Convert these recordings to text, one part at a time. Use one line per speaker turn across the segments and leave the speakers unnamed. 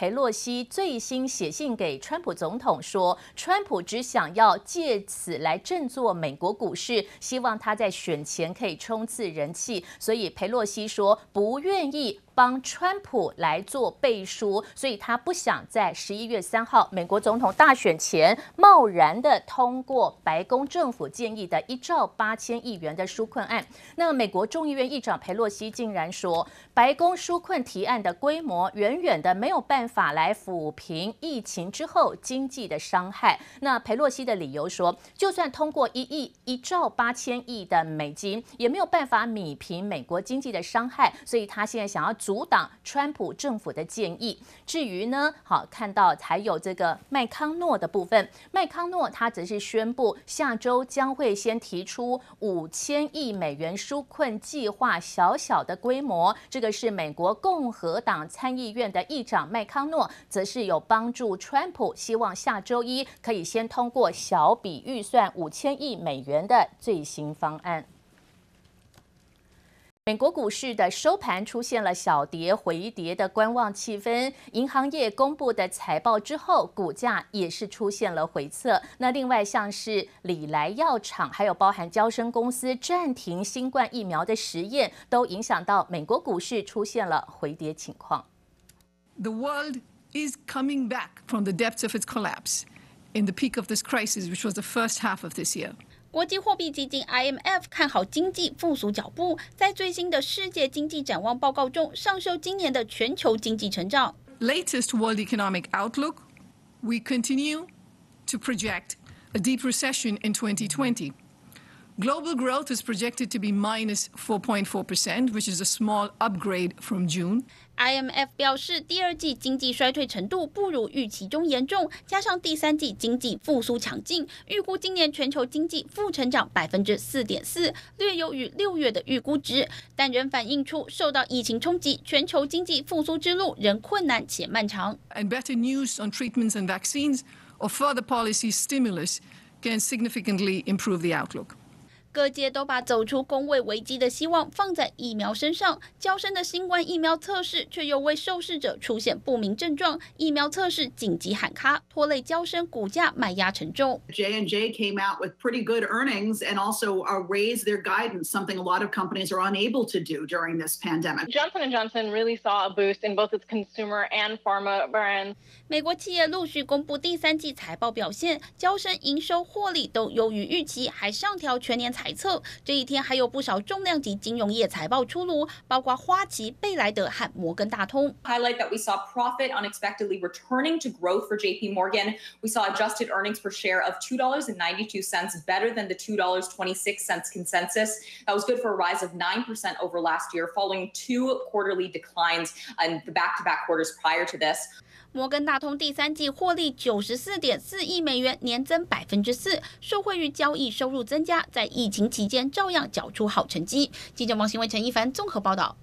裴洛西最新写信给川普总统说，川普只想要借此来振作美国股市，希望他在选前可以冲刺人气，所以裴洛西说不愿意。帮川普来做背书，所以他不想在十一月三号美国总统大选前贸然的通过白宫政府建议的一兆八千亿元的纾困案。那美国众议院议长佩洛西竟然说，白宫纾困提案的规模远远的没有办法来抚平疫情之后经济的伤害。那佩洛西的理由说，就算通过一亿一兆八千亿的美金，也没有办法弭平美国经济的伤害，所以他现在想要阻挡川普政府的建议。至于呢，好看到还有这个麦康诺的部分，麦康诺他则是宣布下周将会先提出五千亿美元纾困计划，小小的规模。这个是美国共和党参议院的议长麦康诺，则是有帮助川普，希望下周一可以先通过小笔预算五千亿美元的最新方案。美国股市的收盘出现了小跌回跌的观望气氛，银行业公布的财报之后，股价也是出现了回测。那另外像是礼来药厂，还有包含娇生公司暂停新冠疫苗的实验，都影响到美国股市出现了回跌情况。
The world is coming back from the depths of its collapse in the peak of this crisis, which was the first half of this year.
国际货币基金 IMF 看好经济复苏脚步，在最新的世界经济展望报告中，上修今年的全球经济成长。
Latest World Economic Outlook, we continue to project a deep recession in 2020. Global growth is projected to be minus 4.4%, which is a small upgrade from June.
IMF 表示，第二季经济衰退程度不如预期中严重，加上第三季经济复苏强劲，预估今年全球经济负成长百分之四点四，略优于六月的预估值，但仍反映出受到疫情冲击，全球经济复苏之路仍困难且漫长。
And better news on treatments and vaccines or further policy stimulus can significantly improve the outlook.
各界都把走出工位危机的希望放在疫苗身上，娇生的新冠疫苗测试却又为受试者出现不明症状，疫苗测试紧急喊卡，拖累娇生股价卖压沉重。
J and J came out with pretty good earnings and also raised their guidance, something a lot of companies are unable to do during this pandemic.
Johnson and & Johnson really saw a boost in both its consumer and pharma brands.
美国企业陆续公布第三季财报表现，交生营收获利都优于预期，还上调全年财测。这一天还有不少重量级金融业财报出炉，包括花旗、贝莱德和摩根大通。
Highlight that we saw profit unexpectedly returning to growth for JP Morgan. We saw adjusted earnings per share of two dollars and ninety two cents, better than the two dollars twenty six cents consensus. That was good for a rise of nine percent over last year, following two quarterly declines in the back-to-back quarters prior to this.
摩根大通第三季获利九十四点四亿美元，年增百分之四，受惠于交易收入增加，在疫情期间照样缴出好成绩。记者王新伟、陈一凡综合报道。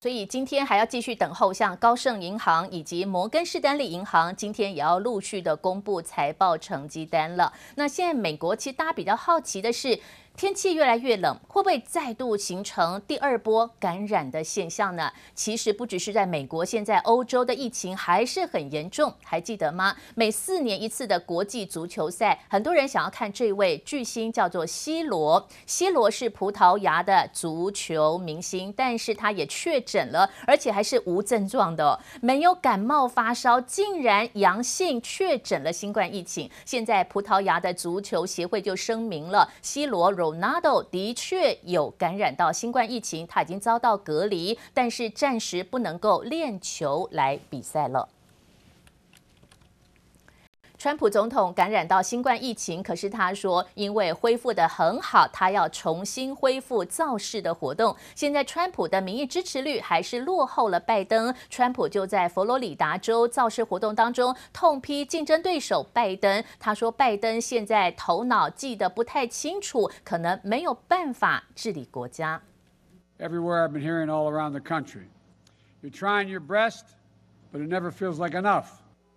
所以今天还要继续等候，像高盛银行以及摩根士丹利银行，今天也要陆续的公布财报成绩单了。那现在美国其实大家比较好奇的是。天气越来越冷，会不会再度形成第二波感染的现象呢？其实不只是在美国，现在欧洲的疫情还是很严重。还记得吗？每四年一次的国际足球赛，很多人想要看这位巨星，叫做 C 罗。C 罗是葡萄牙的足球明星，但是他也确诊了，而且还是无症状的，没有感冒发烧，竟然阳性确诊了新冠疫情。现在葡萄牙的足球协会就声明了，C 罗罗 nado 的确有感染到新冠疫情，他已经遭到隔离，但是暂时不能够练球来比赛了。川普总统感染到新冠疫情，可是他说因为恢复的很好，他要重新恢复造势的活动。现在川普的民意支持率还是落后了拜登，川普就在佛罗里达州造势活动当中痛批竞争对手拜登。他说拜登现在头脑记得不太清楚，可能没有办法治理国家。
Everywhere I've been hearing all around the country, you're trying your best, but it never feels like enough.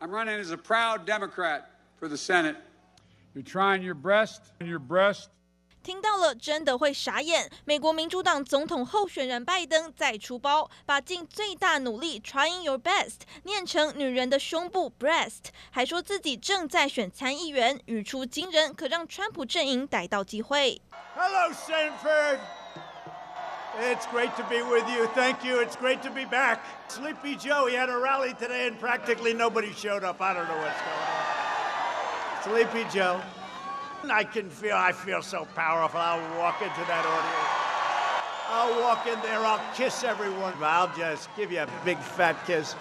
I'm running as a proud Democrat for the Senate. You're trying your best and your best.
听到了真的会傻眼。美国民主党总统候选人拜登再出包，把尽最大努力 trying your best 念成女人的胸部 breast，还说自己正在选参议员，语出惊人，可让川普阵营逮到机会。
Hello, Sanford. It's great to be with you. Thank you. It's great to be back. Sleepy Joe, he had a rally today and practically nobody showed up. I don't know what's going on. Sleepy Joe. I can feel, I feel so powerful. I'll walk into that audience. I'll walk in there, I'll kiss everyone. I'll just give you a big fat kiss.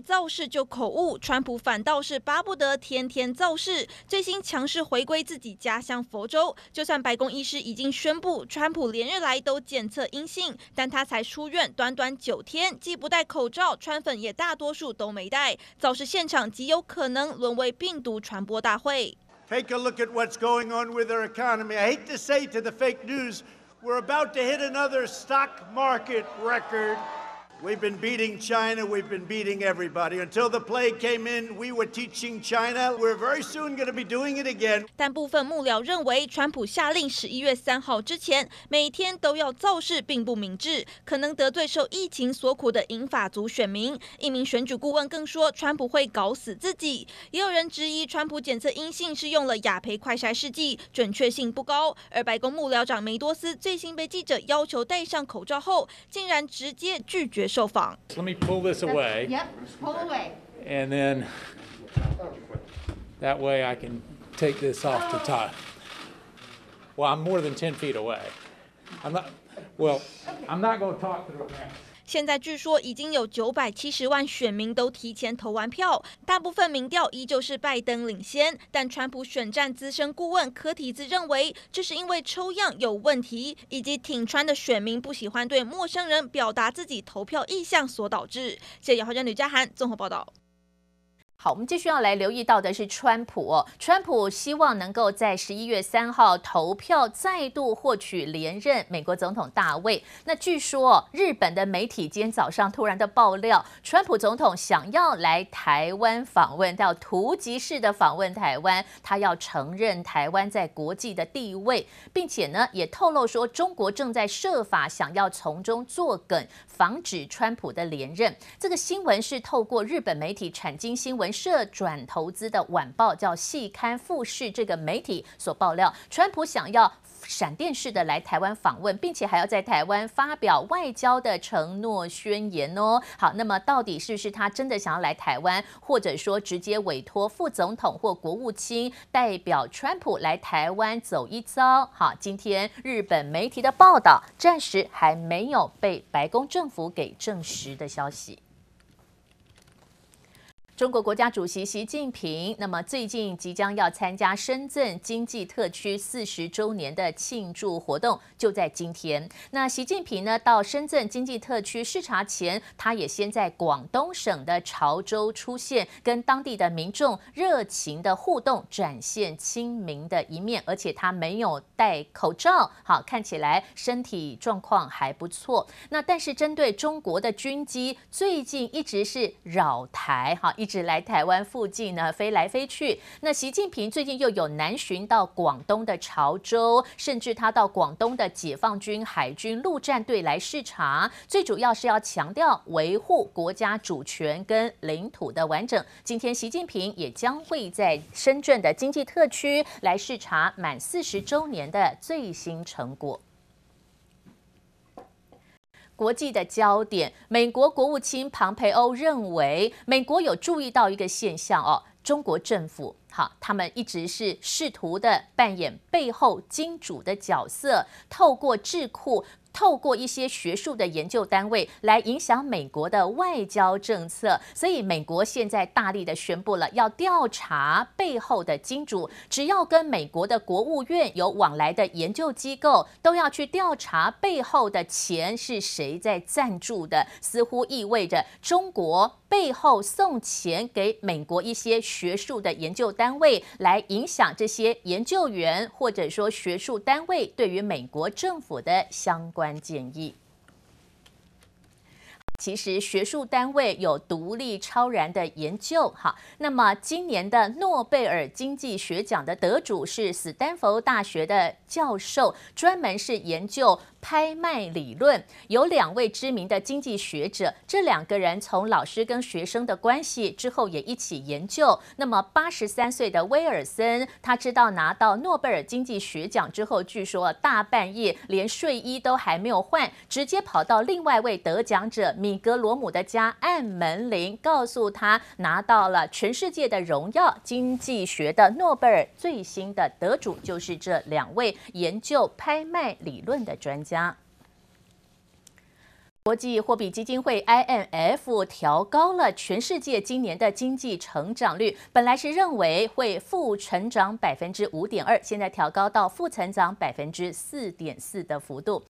造势就口误，川普反倒是巴不得天天造势。最新强势回归自己家乡佛州，就算白宫医师已经宣布川普连日来都检测阴性，但他才出院短短九天，既不戴口罩，川粉也大多数都没戴。造势现场极有可能沦为病毒传播大会。
Take a look at what's going on with our economy. I hate to say to the fake news, we're about to hit another stock market record. We've been beating China. We've been beating everybody. Until the plague came in, we were teaching China. We're very soon going to be doing it again.
但部分幕僚认为，川普下令十一月三号之前每天都要造势，并不明智，可能得罪受疫情所苦的英法族选民。一名选举顾问更说，川普会搞死自己。也有人质疑，川普检测阴性是用了雅培快筛试剂，准确性不高。而白宫幕僚长梅多斯最新被记者要求戴上口罩后，竟然直接拒绝。受访。
Let me pull this away.
Yep, pull away.
And then that way I can take this off the oh. top. Well, I'm more than 10 feet away. I'm not, well, I'm not going to talk to the camera.
现在据说已经有九百七十万选民都提前投完票，大部分民调依旧是拜登领先。但川普选战资深顾问柯提兹认为，这是因为抽样有问题，以及挺川的选民不喜欢对陌生人表达自己投票意向所导致。谢谢，好像吕佳涵综合报道。
好，我们继续要来留意到的是川普。川普希望能够在十一月三号投票再度获取连任美国总统大位。那据说日本的媒体今天早上突然的爆料，川普总统想要来台湾访问，到突击式的访问台湾，他要承认台湾在国际的地位，并且呢也透露说中国正在设法想要从中作梗，防止川普的连任。这个新闻是透过日本媒体产经新闻社转投资的晚报叫《细刊富士》这个媒体所爆料，川普想要闪电式的来台湾访问，并且还要在台湾发表外交的承诺宣言哦。好，那么到底是不是他真的想要来台湾，或者说直接委托副总统或国务卿代表川普来台湾走一遭？好，今天日本媒体的报道暂时还没有被白宫政府给证实的消息。中国国家主席习近平，那么最近即将要参加深圳经济特区四十周年的庆祝活动，就在今天。那习近平呢，到深圳经济特区视察前，他也先在广东省的潮州出现，跟当地的民众热情的互动，展现亲民的一面。而且他没有戴口罩，好，看起来身体状况还不错。那但是针对中国的军机，最近一直是扰台，哈，一。只来台湾附近呢，飞来飞去。那习近平最近又有南巡到广东的潮州，甚至他到广东的解放军海军陆战队来视察，最主要是要强调维护国家主权跟领土的完整。今天习近平也将会在深圳的经济特区来视察满四十周年的最新成果。国际的焦点，美国国务卿庞培欧认为，美国有注意到一个现象哦，中国政府好，他们一直是试图的扮演背后金主的角色，透过智库。透过一些学术的研究单位来影响美国的外交政策，所以美国现在大力的宣布了要调查背后的金主，只要跟美国的国务院有往来的研究机构，都要去调查背后的钱是谁在赞助的，似乎意味着中国背后送钱给美国一些学术的研究单位，来影响这些研究员或者说学术单位对于美国政府的相关建议。其实学术单位有独立超然的研究，哈。那么今年的诺贝尔经济学奖的得主是斯丹佛大学的教授，专门是研究拍卖理论。有两位知名的经济学者，这两个人从老师跟学生的关系之后也一起研究。那么八十三岁的威尔森，他知道拿到诺贝尔经济学奖之后，据说大半夜连睡衣都还没有换，直接跑到另外一位得奖者米格罗姆的家按门铃，告诉他拿到了全世界的荣耀，经济学的诺贝尔最新的得主就是这两位研究拍卖理论的专家家。国际货币基金会 IMF 调高了全世界今年的经济成长率，本来是认为会负成长百分之五点二，现在调高到负成长百分之四点四的幅度。